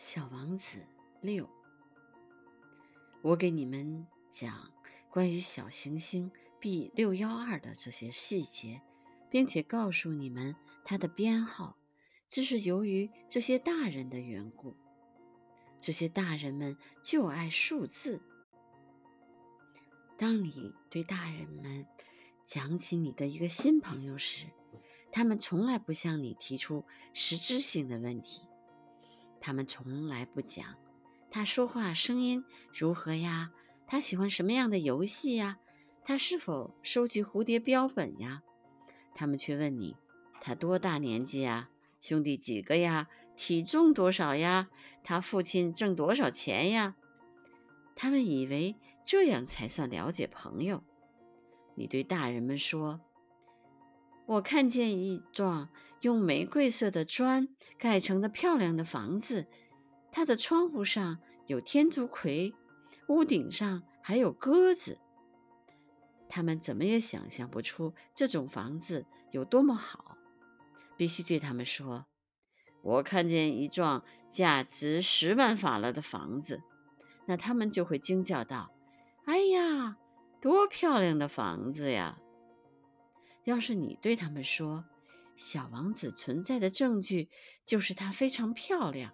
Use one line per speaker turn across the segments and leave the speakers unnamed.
小王子六，我给你们讲关于小行星 B 六幺二的这些细节，并且告诉你们它的编号，这是由于这些大人的缘故。这些大人们就爱数字。当你对大人们讲起你的一个新朋友时，他们从来不向你提出实质性的问题。他们从来不讲他说话声音如何呀，他喜欢什么样的游戏呀，他是否收集蝴蝶标本呀？他们却问你他多大年纪呀，兄弟几个呀，体重多少呀，他父亲挣多少钱呀？他们以为这样才算了解朋友。你对大人们说：“我看见一幢。”用玫瑰色的砖盖成的漂亮的房子，它的窗户上有天竺葵，屋顶上还有鸽子。他们怎么也想象不出这种房子有多么好，必须对他们说：“我看见一幢价值十万法郎的房子。”那他们就会惊叫道：“哎呀，多漂亮的房子呀！”要是你对他们说，小王子存在的证据就是它非常漂亮。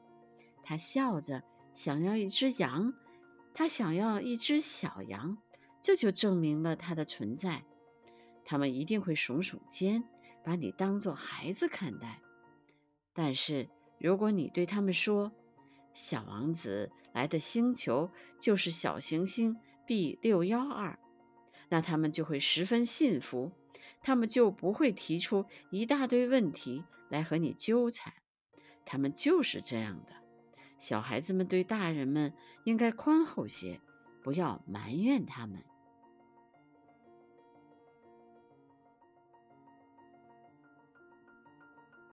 他笑着想要一只羊，他想要一只小羊，这就证明了它的存在。他们一定会耸耸肩，把你当做孩子看待。但是如果你对他们说，小王子来的星球就是小行星 B 六幺二，那他们就会十分信服。他们就不会提出一大堆问题来和你纠缠，他们就是这样的。小孩子们对大人们应该宽厚些，不要埋怨他们。